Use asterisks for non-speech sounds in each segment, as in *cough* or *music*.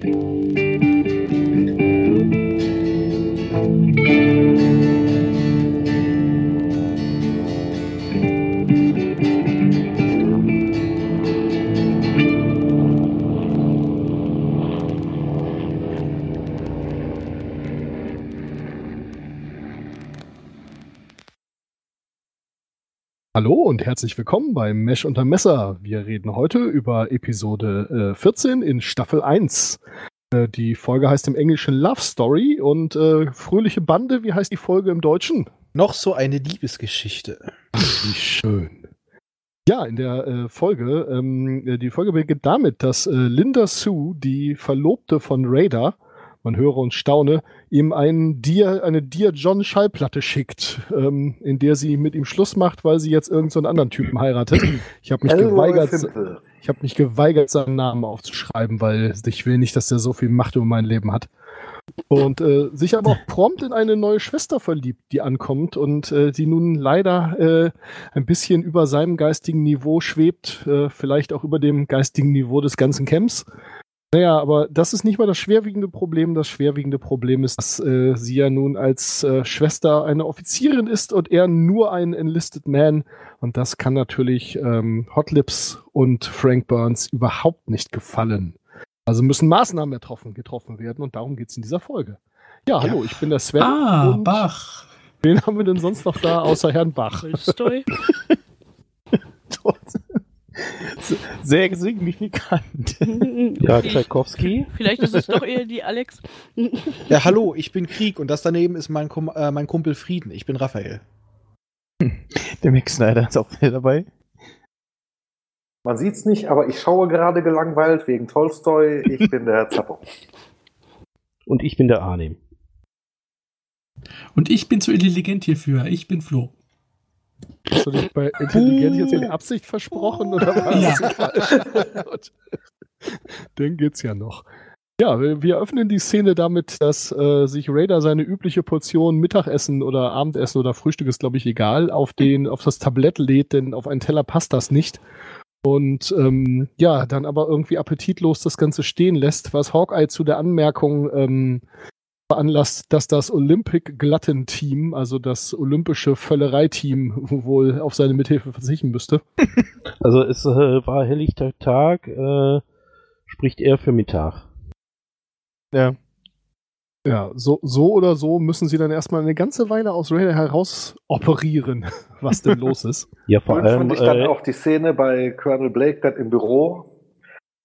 Thank you. Hallo und herzlich willkommen beim Mesh unter Messer. Wir reden heute über Episode äh, 14 in Staffel 1. Äh, die Folge heißt im Englischen Love Story und äh, Fröhliche Bande, wie heißt die Folge im Deutschen? Noch so eine Liebesgeschichte. Ach, wie schön. Ja, in der äh, Folge, ähm, äh, die Folge beginnt damit, dass äh, Linda Sue, die Verlobte von Raider, man höre und staune, ihm einen Dear, eine Dear John Schallplatte schickt, ähm, in der sie mit ihm Schluss macht, weil sie jetzt irgendeinen so anderen Typen heiratet. Ich habe mich Elroy geweigert, Fimple. ich habe mich geweigert, seinen Namen aufzuschreiben, weil ich will nicht, dass der so viel Macht über mein Leben hat. Und äh, sich aber auch prompt in eine neue Schwester verliebt, die ankommt und äh, die nun leider äh, ein bisschen über seinem geistigen Niveau schwebt, äh, vielleicht auch über dem geistigen Niveau des ganzen Camps. Naja, aber das ist nicht mal das schwerwiegende Problem. Das schwerwiegende Problem ist, dass äh, sie ja nun als äh, Schwester eine Offizierin ist und er nur ein Enlisted Man. Und das kann natürlich ähm, Hot Lips und Frank Burns überhaupt nicht gefallen. Also müssen Maßnahmen getroffen, getroffen werden und darum geht's in dieser Folge. Ja, hallo, ich bin der Sven. Ah, und Bach. Wen haben wir denn sonst noch da außer Herrn Bach? Tolstoi. *laughs* *laughs* Sehr signifikant. ja, Tchaikovsky. Vielleicht ist es doch eher die Alex. Ja, hallo, ich bin Krieg und das daneben ist mein, Kum äh, mein Kumpel Frieden. Ich bin Raphael. Der Mick Snyder ist auch wieder dabei. Man sieht's nicht, aber ich schaue gerade gelangweilt wegen Tolstoi. Ich bin der Zappo. Und ich bin der Arnim. Und ich bin zu intelligent hierfür. Ich bin Flo. Hast du dich bei Intelligent jetzt in Absicht versprochen oder was? Gut. *laughs* Dann geht's ja noch. Ja, wir, wir öffnen die Szene damit, dass äh, sich Raider seine übliche Portion Mittagessen oder Abendessen oder Frühstück ist, glaube ich, egal, auf den, auf das Tablett lädt, denn auf einen Teller passt das nicht. Und ähm, ja, dann aber irgendwie appetitlos das Ganze stehen lässt, was Hawkeye zu der Anmerkung ähm, veranlasst, dass das Olympic Glatten Team, also das olympische Völlereiteam, wohl auf seine Mithilfe verzichten müsste. *laughs* Also es äh, war helllichter Tag, äh, spricht er für Mittag. Ja. Ja, so, so oder so müssen sie dann erstmal eine ganze Weile aus Raider heraus operieren, *laughs* was denn los ist. Ja, vor Und allem. fand ich dann Äh, auch die Szene bei Colonel Blake dann im Büro,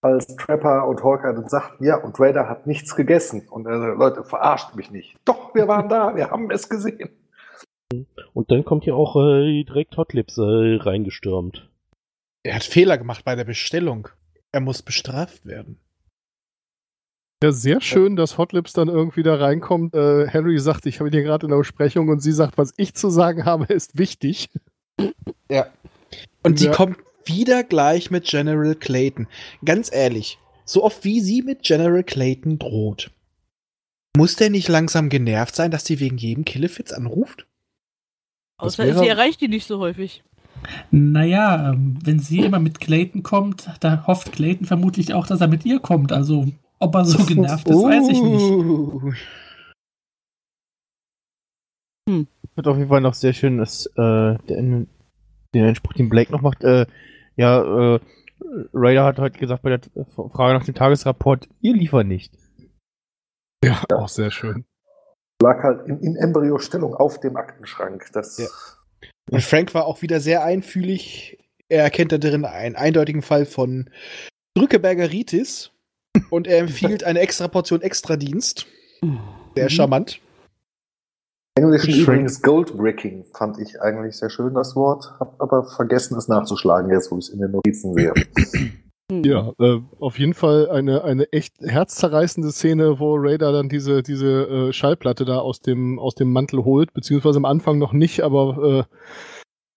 als Trapper und Hawkeye dann sagten, ja, und Raider hat nichts gegessen. Und er sagt, Leute, verarscht mich nicht. Doch, wir waren da, wir haben es gesehen. und dann kommt ja auch äh, direkt Hotlips äh, reingestürmt. Er hat Fehler gemacht bei der Bestellung. Er muss bestraft werden. Ja, sehr schön, dass Hotlips dann irgendwie da reinkommt. Äh, Henry sagt, ich habe dir gerade in der Besprechung und sie sagt, was ich zu sagen habe, ist wichtig. Ja. Und sie Ja. kommt wieder gleich mit General Clayton. Ganz ehrlich, so oft wie sie mit General Clayton droht. Muss der nicht langsam genervt sein, dass sie wegen jedem Killefitz anruft? Außer wäre- sie erreicht die nicht so häufig. Naja, ähm, wenn sie immer mit Clayton kommt, da hofft Clayton vermutlich auch, dass er mit ihr kommt. Also, ob er so *laughs* genervt ist, weiß ich nicht. Uh. Wird auf jeden Fall noch sehr schön, dass äh, der, den Einspruch, den Blake noch macht. Äh, ja, äh, Raider hat heute gesagt bei der Frage nach dem Tagesrapport, ihr liefert nicht. Ja, auch sehr schön. Lag halt in, in Embryo-Stellung auf dem Aktenschrank. Das Ja. Und Frank war auch wieder sehr einfühlig. Er erkennt da drin einen eindeutigen Fall von Drückebergeritis und er empfiehlt eine extra Portion Extradienst. Sehr charmant. Englisch Schön. übrigens Goldbricking fand ich eigentlich sehr schön, das Wort. Hab aber vergessen, es nachzuschlagen, jetzt wo ich es in den Notizen sehe. Hm. Ja, äh, auf jeden Fall eine, eine echt herzzerreißende Szene, wo Raider dann diese, diese äh, Schallplatte da aus dem, aus dem Mantel holt, beziehungsweise am Anfang noch nicht, aber äh,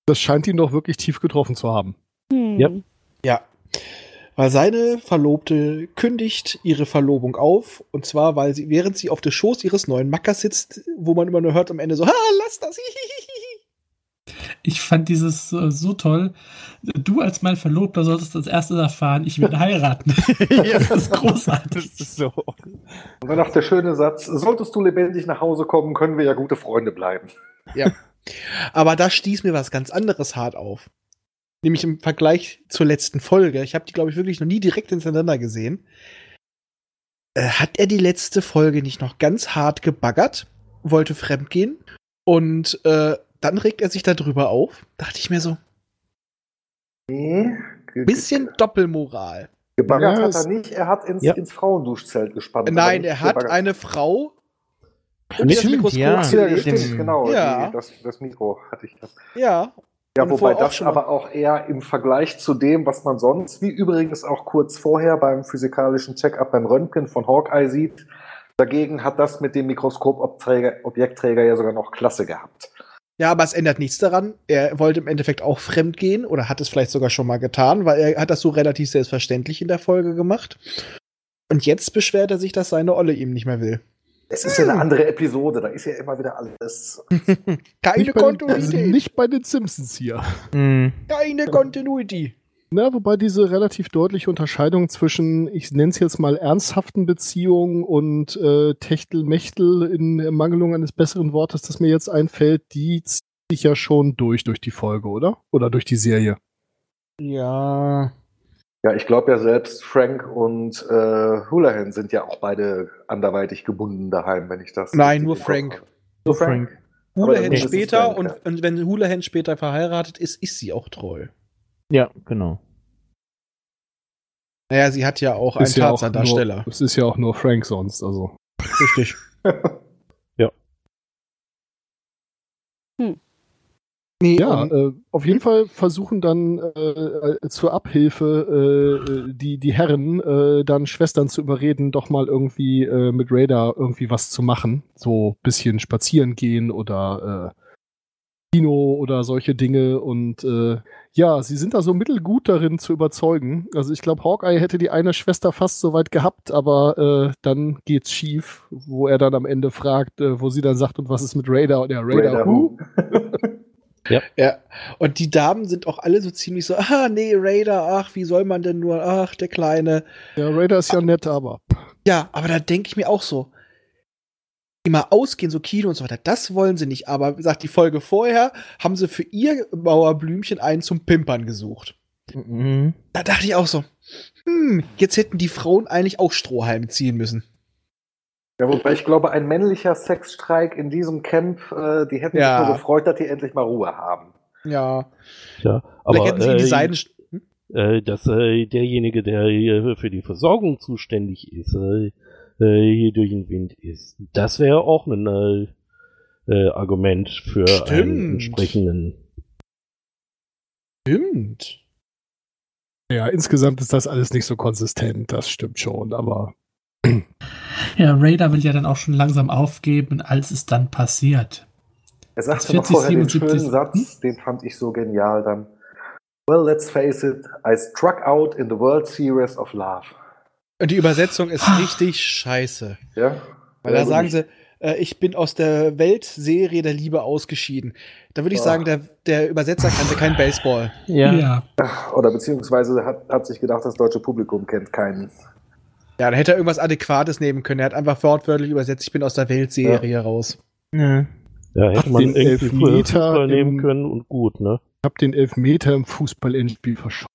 das scheint ihn doch wirklich tief getroffen zu haben. Hm. Ja. Ja. Weil seine Verlobte kündigt ihre Verlobung auf. Und zwar, weil sie, während sie auf dem Schoß ihres neuen Mackers sitzt, wo man immer nur hört am Ende so, ha, lass das. *laughs* Ich fand dieses äh, so toll. Du als mein Verlobter solltest als erstes erfahren, ich werde heiraten. *laughs* das ist großartig. Das ist so. Und dann noch der schöne Satz, solltest du lebendig nach Hause kommen, können wir ja gute Freunde bleiben. Ja. Aber da stieß mir was ganz anderes hart auf. Nämlich im Vergleich zur letzten Folge. Ich habe die, glaube ich, wirklich noch nie direkt hintereinander gesehen. Äh, hat er die letzte Folge nicht noch ganz hart gebaggert, wollte fremdgehen und äh, dann regt er sich darüber auf. Dachte ich mir so, Nee, bisschen Doppelmoral. gebaggert Ja, hat er nicht, er hat ins, Ja. ins Frauenduschzelt gespannt. Nein, er hat gebaggert. eine Frau um Stimmt, das Mikroskop ja. Stimmt, genau. Ja. Die, das, das Mikro hatte ich das. Ja. Ja, wobei das aber auch eher im Vergleich zu dem, was man sonst, wie übrigens auch kurz vorher beim physikalischen Check-up beim Röntgen von Hawkeye sieht, dagegen hat das mit dem Mikroskop-Objektträger ja sogar noch Klasse gehabt. Ja, aber es ändert nichts daran. Er wollte im Endeffekt auch fremd gehen oder hat es vielleicht sogar schon mal getan, weil er hat das so relativ selbstverständlich in der Folge gemacht. Und jetzt beschwert er sich, dass seine Olle ihm nicht mehr will. Es ist ja eine andere Episode, da ist ja immer wieder alles. *laughs* Keine Nicht den, also Kontinuität. nicht bei den Simpsons hier. Hm. Keine Kontinuität. Na, wobei diese relativ deutliche Unterscheidung zwischen, ich nenne es jetzt mal ernsthaften Beziehungen und äh, Techtelmechtel in Ermangelung eines besseren Wortes, das mir jetzt einfällt, die zieht sich ja schon durch durch die Folge, oder? Oder durch die Serie. Ja. Ja, ich glaube ja selbst Frank und äh, Houlihan sind ja auch beide anderweitig gebunden daheim, wenn ich das. Nein, nur im Kopf Frank. Nur Frank. Houlihan später Frank, und, ja. und wenn Houlihan später verheiratet ist, ist sie auch treu. Ja, genau. Naja, sie hat ja auch einen Ist ja auch Tarzan-Darsteller. nur- Es ist ja auch nur Frank sonst, also. Richtig. *laughs* Ja. Hm. Nee, Ja, und- äh, auf jeden Fall versuchen dann äh, äh, zur Abhilfe äh, äh, die, die Herren äh, dann Schwestern zu überreden, doch mal irgendwie äh, mit Radar irgendwie was zu machen. So bisschen spazieren gehen oder äh, Kino oder solche Dinge. Und äh, ja, sie sind da so mittelgut darin zu überzeugen. Also ich glaube, Hawkeye hätte die eine Schwester fast so weit gehabt, aber äh, dann geht's schief, wo er dann am Ende fragt, äh, wo sie dann sagt, und was ist mit Radar? Und der Radar, Radar who? *laughs* Ja, und die Damen sind auch alle so ziemlich so, ah, nee, Raider, ach, wie soll man denn nur, ach, der Kleine. Ja, Radar ist ja nett, aber. Ja, aber da denke ich mir auch so, immer ausgehen, so Kino und so weiter, das wollen sie nicht. Aber wie gesagt, die Folge vorher haben sie für ihr Mauerblümchen einen zum Pimpern gesucht. Mhm. Da dachte ich auch so, hm, jetzt hätten die Frauen eigentlich auch Strohhalme ziehen müssen. Ja, wobei ich glaube, ein männlicher Sexstreik in diesem Camp, äh, die hätten Ja. sich nur gefreut, dass die endlich mal Ruhe haben. Ja, Ja, vielleicht aber hätten sie die äh, Seiten. Hm? äh, dass äh, derjenige, der hier für die Versorgung zuständig ist, äh, äh, hier durch den Wind ist, das wäre auch ein äh, äh, Argument für Stimmt. einen entsprechenden. Stimmt. Ja, insgesamt ist das alles nicht so konsistent, das stimmt schon, aber. Ja, Raider will ja dann auch schon langsam aufgeben, als es dann passiert. Er sagte 40, noch vorher den 77. schönen Satz, den fand ich so genial dann. Well, let's face it, I struck out in the World Series of Love. Und die Übersetzung ist richtig scheiße. Ja? Weil da sagen sie, äh, ich bin aus der Weltserie der Liebe ausgeschieden. Da würde ich Ah. sagen, der, der Übersetzer kannte kein Baseball. Ja. Oder beziehungsweise hat, hat sich gedacht, das deutsche Publikum kennt keinen. Ja, da hätte er irgendwas Adäquates nehmen können. Er hat einfach wortwörtlich übersetzt, ich bin aus der Weltserie raus. ja. Ja, hätte man den irgendwie Elfmeter Fußball nehmen im- können und gut, ne? Ich habe den Elfmeter im Fußball-Endspiel verschossen.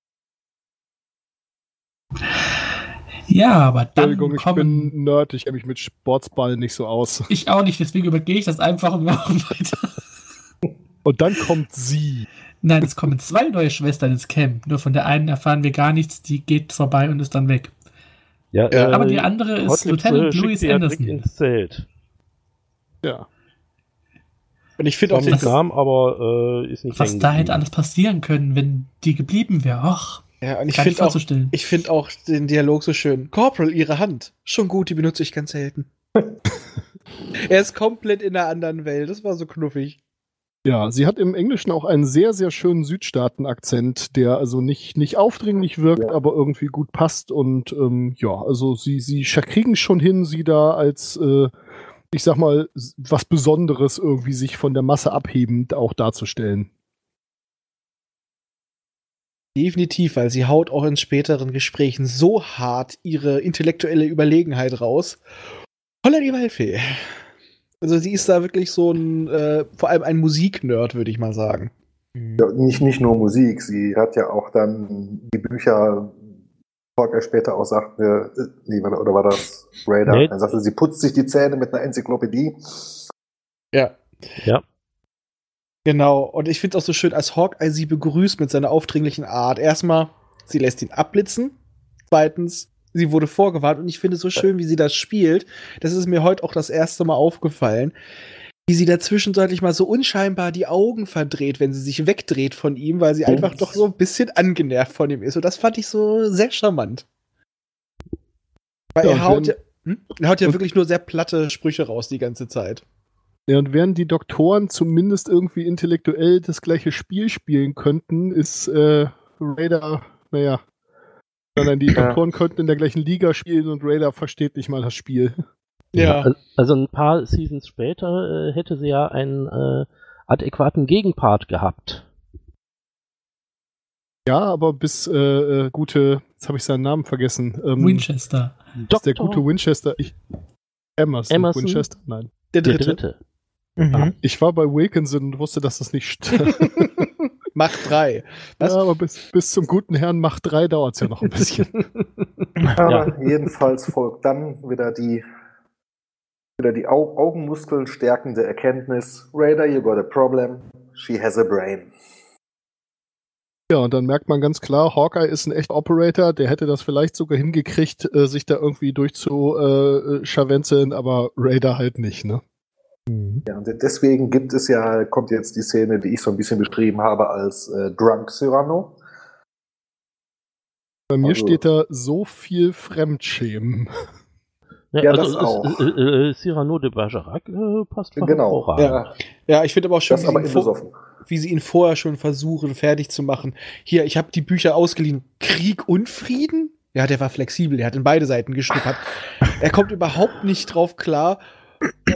Ja, aber dann Entschuldigung, ich kommen. bin Nerd, ich kenne mich mit Sportsball nicht so aus. *laughs* Ich auch nicht, deswegen übergehe ich das einfach und wir machen weiter. Und dann kommt sie. Nein, es kommen zwei neue Schwestern ins Camp. Nur von der einen erfahren wir gar nichts, die geht vorbei und ist dann weg. Ja, Ja. Aber die andere ist Hotlips, Lieutenant äh, Louis Anderson. ins Zelt. Ja. Und ich finde auch den, kam, aber äh, ist nicht Was da hätte alles passieren können, wenn die geblieben wäre. Ach, ja, und ich finde auch, ich finde auch den Dialog so schön. Corporal, ihre Hand. Schon gut, die benutze ich ganz selten. *laughs* er ist komplett in einer anderen Welt. Das war so knuffig. Ja, sie hat im Englischen auch einen sehr, sehr schönen Südstaaten-Akzent, der also nicht, nicht aufdringlich wirkt, Ja. aber irgendwie gut passt. Und ähm, ja, also sie, sie kriegen schon hin, sie da als, äh, ich sag mal, was Besonderes irgendwie sich von der Masse abhebend auch darzustellen. Definitiv, weil sie haut auch in späteren Gesprächen so hart ihre intellektuelle Überlegenheit raus. Holla die Waldfee. Also sie ist da wirklich so ein, äh, vor allem ein Musiknerd, würde ich mal sagen. Ja, nicht, nicht nur Musik, sie hat ja auch dann die Bücher, Hawkeye später auch sagt, mir, äh, nee, oder war das Raider? Nee. Er sagte, sie putzt sich die Zähne mit einer Enzyklopädie. Ja. Ja. Genau, und ich finde es auch so schön, als Hawkeye sie begrüßt mit seiner aufdringlichen Art. Erstmal, sie lässt ihn abblitzen. Zweitens, sie wurde vorgewarnt und ich finde es so schön, wie sie das spielt. Das ist mir heute auch das erste Mal aufgefallen. Wie sie dazwischenzeitlich mal so unscheinbar die Augen verdreht, wenn sie sich wegdreht von ihm, weil sie einfach doch so ein bisschen angenervt von ihm ist. Und das fand ich so sehr charmant. Weil Ja, er haut, ja, hm? er haut ja wirklich nur sehr platte Sprüche raus die ganze Zeit. Ja, und während die Doktoren zumindest irgendwie intellektuell das gleiche Spiel spielen könnten, ist äh, Raider, naja, sondern die Ja. Doktoren könnten in der gleichen Liga spielen und Raider versteht nicht mal das Spiel. al- Also ein paar Seasons später äh, hätte sie ja einen äh, adäquaten Gegenpart gehabt. Ja, aber bis äh, äh, gute, jetzt habe ich seinen Namen vergessen. Ähm, Winchester. ist der gute Winchester. Ich, Emerson, Emerson? Winchester? Nein. Der Der dritte. dritte. Ah, ich war bei Wilkinson und wusste, dass das nicht stimmt. *laughs* Macht drei. Was? ja, aber bis, bis zum guten Herrn Macht 3 dauert es ja noch ein bisschen. *laughs* Aber jedenfalls folgt dann wieder die, wieder die Au Augenmuskeln stärkende Erkenntnis: Raider, you got a problem. She has a brain. Ja, und dann merkt man ganz klar, Hawkeye ist ein echter Operator, der hätte das vielleicht sogar hingekriegt, äh, sich da irgendwie durchzuschawenzeln, aber Raider halt nicht, ne? Ja, und deswegen gibt es ja, kommt jetzt die Szene, die ich so ein bisschen beschrieben habe, als äh, Drunk Cyrano. Bei mir Also- steht da so viel Fremdschämen. Ja, also das auch. Äh, äh, Cyrano de Bergerac äh, passt Genau. Ja, Ja, ich finde aber auch schön, aber wie sie ihn vorher schon versuchen, fertig zu machen. Hier, ich habe die Bücher ausgeliehen. Krieg und Frieden? Ja, der war flexibel, der hat in beide Seiten geschnuppert. er kommt überhaupt nicht drauf klar,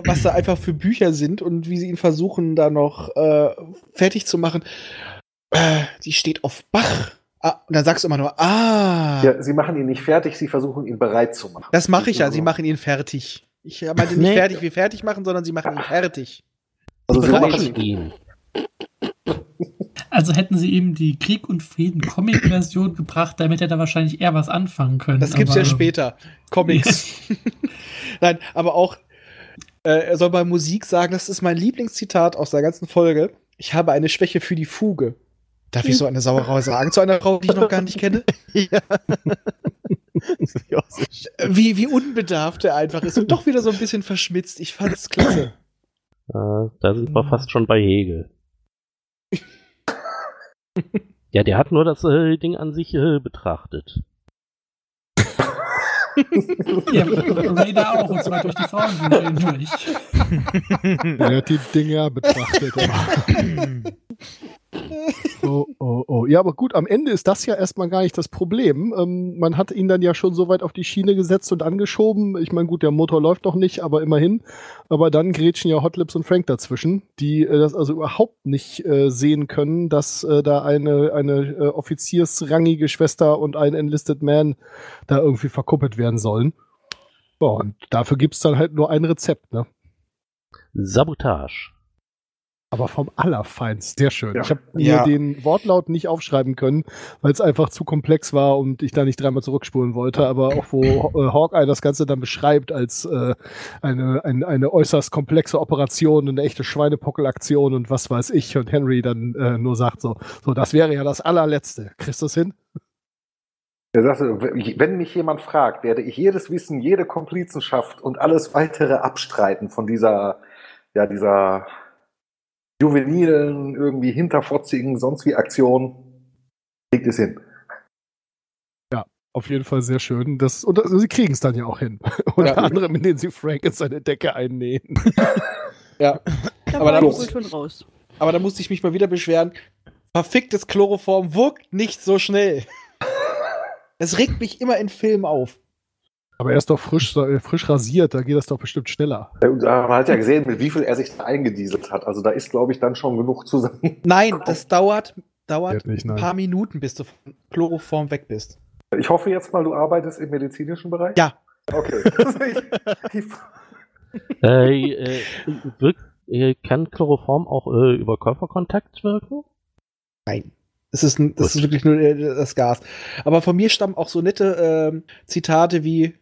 was da einfach für Bücher sind und wie sie ihn versuchen, da noch äh, fertig zu machen. Äh, die steht auf Bach. Ah, und dann sagst du immer nur, ah. Ja, sie machen ihn nicht fertig, sie versuchen ihn bereit zu machen. Das mache ich ja, sie machen ihn fertig. Ich meinte nicht Nee. fertig wie fertig machen, sondern sie machen ihn fertig. Also sie machen ihn. Also hätten sie ihm die Krieg und Frieden Comic-Version gebracht, damit hätte er wahrscheinlich eher was anfangen können. Das gibt's aber- ja später. Comics. *laughs* Nein, aber auch, äh, er soll bei Musik sagen, das ist mein Lieblingszitat aus der ganzen Folge. Ich habe eine Schwäche für die Fuge. Darf ich so eine Sauerei sagen zu einer Frau, die ich noch gar nicht kenne? *laughs* ja. Wie, wie unbedarft er einfach ist und doch wieder so ein bisschen verschmitzt. Ich fand's klasse. Äh, da sind wir fast schon bei Hegel. *laughs* ja, der hat nur das äh, Ding an sich äh, betrachtet. Ja, Raider auch, und zwar durch die Frauenbücher hindurch. *laughs* Er hat die Dinger betrachtet. *laughs* *laughs* oh, oh, oh. Ja, aber gut, am Ende ist das ja erstmal gar nicht das Problem. Ähm, man hat ihn dann ja schon so weit auf die Schiene gesetzt und angeschoben. Ich meine, gut, der Motor läuft noch nicht, aber immerhin. Aber dann grätschen ja Hotlips und Frank dazwischen, die äh, das also überhaupt nicht äh, sehen können, dass äh, da eine, eine äh, offiziersrangige Schwester und ein Enlisted Man da irgendwie verkuppelt werden sollen. Ja, und dafür gibt's dann halt nur ein Rezept, ne? Sabotage. Aber vom Allerfeinsten. Sehr schön. Ja. Ich habe mir Ja. den Wortlaut nicht aufschreiben können, weil es einfach zu komplex war und ich da nicht dreimal zurückspulen wollte. Aber auch wo äh, Hawkeye das Ganze dann beschreibt als äh, eine, ein, eine äußerst komplexe Operation, eine echte Schweinepockelaktion und was weiß ich. Und Henry dann äh, nur sagt so, so, das wäre ja das allerletzte. Kriegst du das hin? Er sagte, wenn mich jemand fragt, werde ich jedes Wissen, jede Komplizenschaft und alles weitere abstreiten von dieser, ja, dieser juvenilen, irgendwie hinterfotzigen, sonst wie Aktion. Kriegt es hin. Auf jeden Fall sehr schön. Das, und das, sie kriegen es dann ja auch hin. *laughs* Unter Ja. anderem, indem sie Frank in seine Decke einnähen. *laughs* Ja. Da Aber ich muss- schon raus. Aber da musste ich mich mal wieder beschweren. Verficktes Chloroform wirkt nicht so schnell. *laughs* Es regt mich immer in Filmen auf. Aber er ist doch frisch, äh, frisch rasiert, da geht das doch bestimmt schneller. Man hat ja gesehen, mit wie viel er sich da eingedieselt hat. Also da ist, glaube ich, dann schon genug zusammen. Nein, das dauert dauert nicht, ein paar Minuten, bis du von Chloroform weg bist. Ich hoffe jetzt mal, du arbeitest im medizinischen Bereich? Ja. Okay. *laughs* ich, Äh, äh, wirkt, äh, kann Chloroform auch äh, über Körperkontakt wirken? Nein. Es ist, ein, das ist wirklich nur äh, das Gas. Aber von mir stammen auch so nette ähm, Zitate wie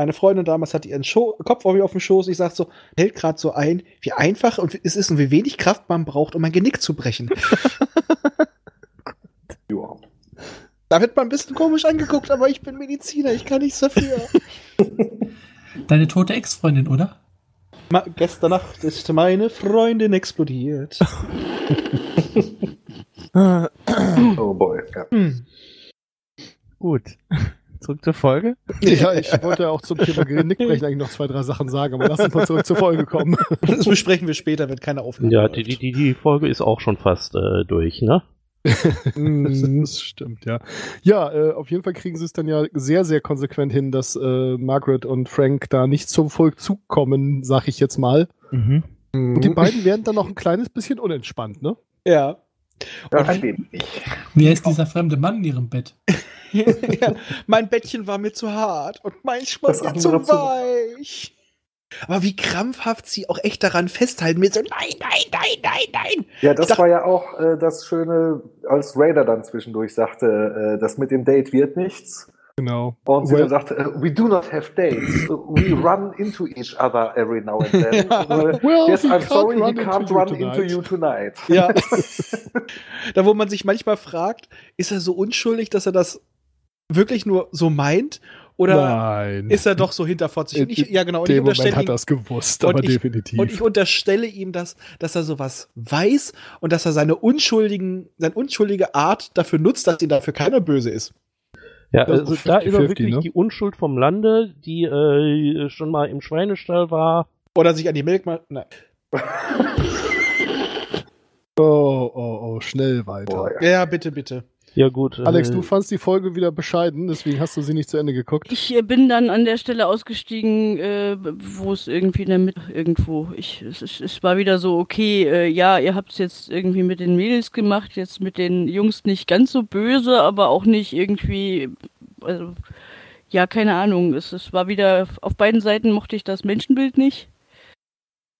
meine Freundin damals hatte ihren Scho Kopf auf auf dem Schoß. Ich sag so, hält gerade so ein, wie einfach und es ist und wie wenig Kraft man braucht, um ein Genick zu brechen. *laughs* ja. da wird man ein bisschen komisch angeguckt, aber ich bin Mediziner, ich kann nichts dafür. *laughs* Deine tote Ex-Freundin, oder? Ma gestern Nacht ist meine Freundin explodiert. *laughs* Oh boy. Ja. Hm. Gut. Zurück zur Folge. *laughs* Ja, ich wollte auch zum Thema Genickbrechen eigentlich noch zwei, drei Sachen sagen, aber lass uns mal zurück zur Folge kommen. *laughs* Das besprechen wir später, wenn keine Aufnahme Ja, die, die, die Folge ist auch schon fast äh, durch, ne? Mhm. *laughs* Das stimmt, ja. Ja, äh, auf jeden Fall kriegen sie es dann ja sehr, sehr konsequent hin, dass äh, Margaret und Frank da nicht zum Vollzug kommen, sag ich jetzt mal. Mhm. Und die beiden werden dann noch ein kleines bisschen unentspannt, ne? Ja. Ja, Und ein wenig. Wer ist dieser fremde Mann in ihrem Bett? *laughs* ja, mein Bettchen war mir zu hart und mein Das Schwanz zu weich. Aber wie krampfhaft sie auch echt daran festhalten, mit so nein, nein, nein, nein, nein. Ja, das war ja auch äh, das Schöne, als Raider dann zwischendurch sagte, äh, das mit dem Date wird nichts. Genau. Und sie Well- sagte, äh, we do not have dates. *clears throat* We run into each other every now and then. *laughs* Well, yes, I'm sorry, he run can't run into you tonight. *laughs* Ja. *laughs* da, wo man sich manchmal fragt, ist er so unschuldig, dass er das wirklich nur so meint? Oder Nein. ist er doch so hinterfotzig? Und ich, ja, genau. Und In ich dem Moment unterstelle hat ihm, er es gewusst, und aber ich- definitiv. und ich unterstelle ihm, dass, dass er sowas weiß und dass er seine unschuldigen, seine unschuldige Art dafür nutzt, dass ihn dafür keiner böse ist. Ja, also so da ist er 50-50, wirklich ne? die Unschuld vom Lande, die äh, schon mal im Schweinestall war. Oder sich an die Milk mal. Nein. *laughs* oh, oh, oh, schnell weiter. Boah, ja. Ja, bitte, bitte. Ja gut. Alex, äh, du fandst die Folge wieder bescheiden, deswegen hast du sie nicht zu Ende geguckt. Ich äh, bin dann an der Stelle ausgestiegen, äh, wo es irgendwie in der Mitte irgendwo. Ich, es, es, es war wieder so, okay, äh, ja, ihr habt es jetzt irgendwie mit den Mädels gemacht, jetzt mit den Jungs nicht ganz so böse, aber auch nicht irgendwie, also, ja, keine Ahnung. Es, es war wieder, auf beiden Seiten mochte ich das Menschenbild nicht.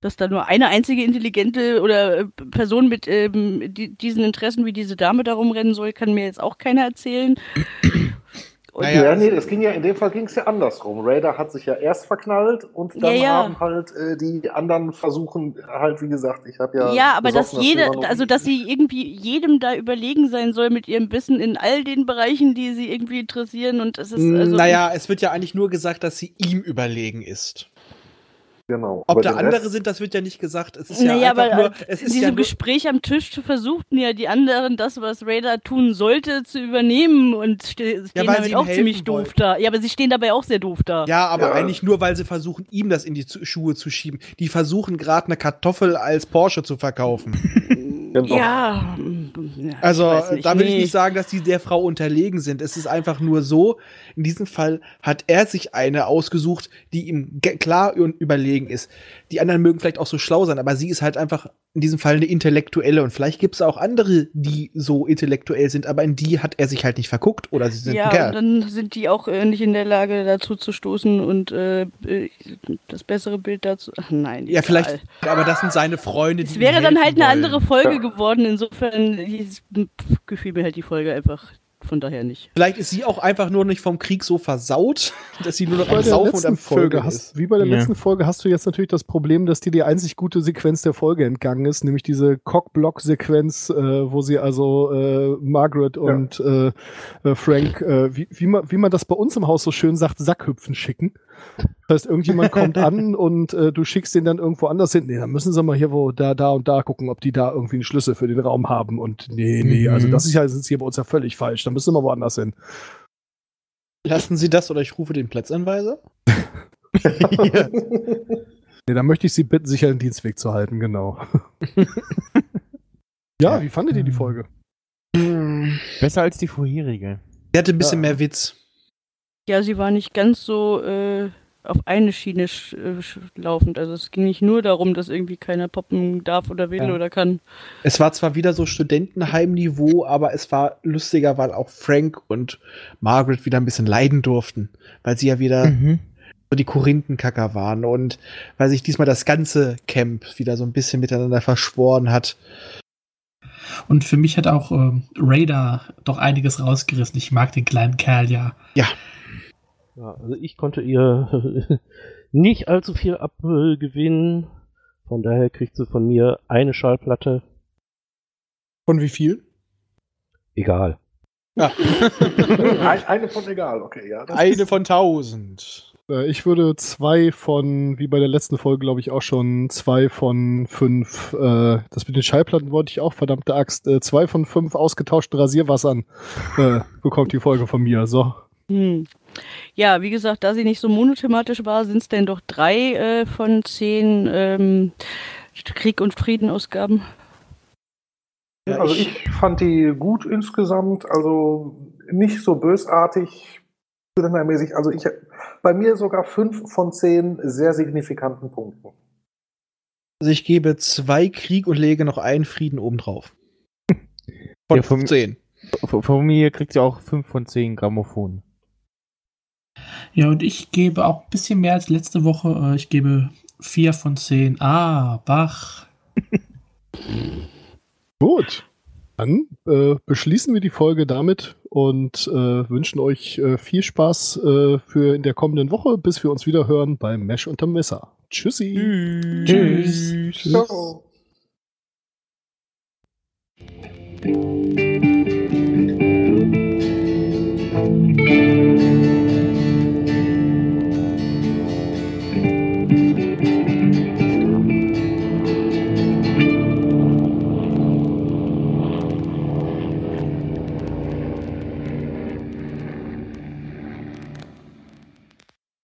Dass da nur eine einzige intelligente oder äh, Person mit ähm, die, diesen Interessen wie diese Dame da rumrennen soll, kann mir jetzt auch keiner erzählen. *clears throat* Und Naja, Ja, also- nee, es ging ja, in dem Fall ging es ja andersrum. Raider hat sich ja erst verknallt und dann Ja, ja. haben halt äh, die anderen versuchen, halt, wie gesagt, ich habe ja. Ja, aber dass jeder, also dass sie irgendwie jedem da überlegen sein soll mit ihrem Wissen in all den Bereichen, die sie irgendwie interessieren und es ist also naja, es wird ja eigentlich nur gesagt, dass sie ihm überlegen ist. Genau. Ob da andere Rest- sind, das wird ja nicht gesagt. Es ist ja naja, einfach aber nur, es in ist diesem ja nur, Gespräch am Tisch versuchten ja die anderen das, was Raider tun sollte, zu übernehmen und ste stehen sie damit auch ziemlich doof da. Ja, aber sie stehen dabei auch sehr doof da. Ja, aber Ja. eigentlich nur, weil sie versuchen, ihm das in die Schuhe zu schieben. Die versuchen gerade eine Kartoffel als Porsche zu verkaufen. *laughs* Genau. Ja, Also, da will ich nicht sagen, dass die der Frau unterlegen sind. Es ist einfach nur so, in diesem Fall hat er sich eine ausgesucht, die ihm klar und überlegen ist. Die anderen mögen vielleicht auch so schlau sein, aber sie ist halt einfach in diesem Fall eine Intellektuelle. Und vielleicht gibt es auch andere, die so intellektuell sind, aber in die hat er sich halt nicht verguckt oder sie sind ein Ja, Kerl. und dann sind die auch äh, nicht in der Lage, dazu zu stoßen und äh, äh, das bessere Bild dazu. Ach, nein. Ja, egal. vielleicht, aber das sind seine Freunde, die Es wäre dann halt eine andere Folge geworden. Insofern pf, gefiel mir halt die Folge einfach von daher nicht. Vielleicht ist sie auch einfach nur nicht vom Krieg so versaut, *laughs* dass sie nur noch am Saufen und am Folge hast, ist. wie bei der Ja. letzten Folge hast du jetzt natürlich das Problem, dass dir die einzig gute Sequenz der Folge entgangen ist, nämlich diese Cockblock-Sequenz, äh, wo sie also äh, Margaret und äh, äh, Frank, äh, wie, wie, man, wie man das bei uns im Haus so schön sagt, Sackhüpfen schicken. Das heißt, irgendjemand kommt *laughs* an und äh, du schickst den dann irgendwo anders hin. Nee, dann müssen sie mal hier wo da, da und da gucken, ob die da irgendwie einen Schlüssel für den Raum haben. Und nee, nee, also Mhm. das ist ja, das ist hier bei uns ja völlig falsch. Da müssen wir woanders hin. Lassen Sie das oder ich rufe den Platzanweiser? *laughs* Nee, dann möchte ich Sie bitten, sich an den Dienstweg zu halten, genau. *laughs* ja, wie fandet ihr die Folge? Besser als die vorherige. Der hatte ein bisschen Ja. mehr Witz. Ja, sie war nicht ganz so äh, auf eine Schiene sch, äh, sch, laufend. Also es ging nicht nur darum, dass irgendwie keiner poppen darf oder will Ja. oder kann. Es war zwar wieder so Studentenheimniveau, aber es war lustiger, weil auch Frank und Margaret wieder ein bisschen leiden durften, weil sie ja wieder Mhm. so die Korinthenkacker waren und weil sich diesmal das ganze Camp wieder so ein bisschen miteinander verschworen hat. Und für mich hat auch ähm, Raider doch einiges rausgerissen. Ich mag den kleinen Kerl ja. Ja, also ich konnte ihr *laughs* nicht allzu viel abgewinnen. Von daher kriegt sie von mir eine Schallplatte. Von wie viel? Egal. Ja. *laughs* Ein, eine von egal, okay, ja. das Eine von tausend. Äh, Ich würde zwei von, wie bei der letzten Folge, glaube ich, auch schon zwei von fünf, äh, das mit den Schallplatten wollte ich auch, verdammte Axt, äh, zwei von fünf ausgetauschten Rasierwassern äh, bekommt die Folge von mir. So. Hm. Ja, wie gesagt, da sie nicht so monothematisch war, sind es denn doch drei äh, von zehn ähm, Krieg- und Frieden-Ausgaben. Ja, also ich fand die gut insgesamt, also nicht so bösartig, mäßig. Also ich bei mir sogar fünf von zehn sehr signifikanten Punkten. Also ich gebe zwei Krieg und lege noch einen Frieden obendrauf. Von Ja, vom- 15. Von, von mir kriegt sie auch 5 von 10 Grammophon. Ja, und ich gebe auch ein bisschen mehr als letzte Woche. Äh, ich gebe 4 von 10. Ah, Bach. *laughs* Gut. Dann äh, beschließen wir die Folge damit und äh, wünschen euch äh, viel Spaß äh, für in der kommenden Woche, bis wir uns wieder hören beim Mesh unterm Messer. Tschüssi. Tschüss. Tschüss. Tschüss. Ciao.